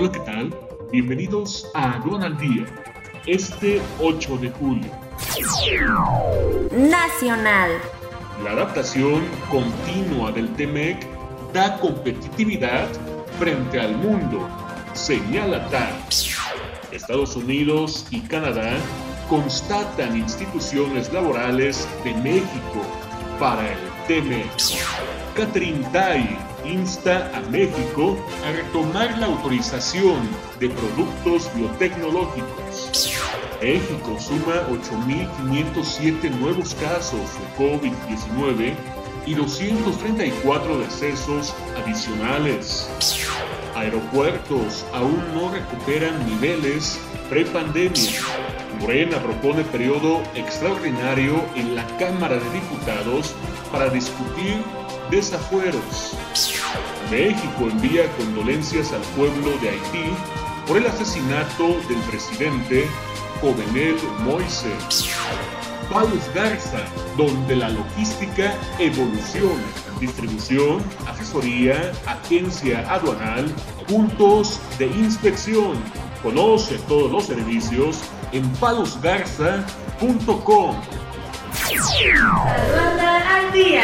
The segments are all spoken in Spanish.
Hola, ¿qué tal? Bienvenidos a al Día, este 8 de julio. Nacional. La adaptación continua del TEMEC da competitividad frente al mundo, señala TAR. Estados Unidos y Canadá constatan instituciones laborales de México para el TEMEC. Catherine insta a México a retomar la autorización de productos biotecnológicos. México suma 8.507 nuevos casos de COVID-19 y 234 decesos adicionales. Aeropuertos aún no recuperan niveles prepandemia. Morena propone periodo extraordinario en la Cámara de Diputados para discutir desafueros. México envía condolencias al pueblo de Haití por el asesinato del presidente Jovenel Moises. Palos Garza, donde la logística evoluciona. Distribución, asesoría, agencia aduanal, puntos de inspección. Conoce todos los servicios en palosgarza.com. al día.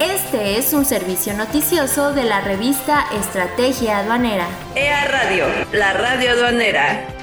Este es un servicio noticioso de la revista Estrategia Aduanera. EA Radio, la radio aduanera.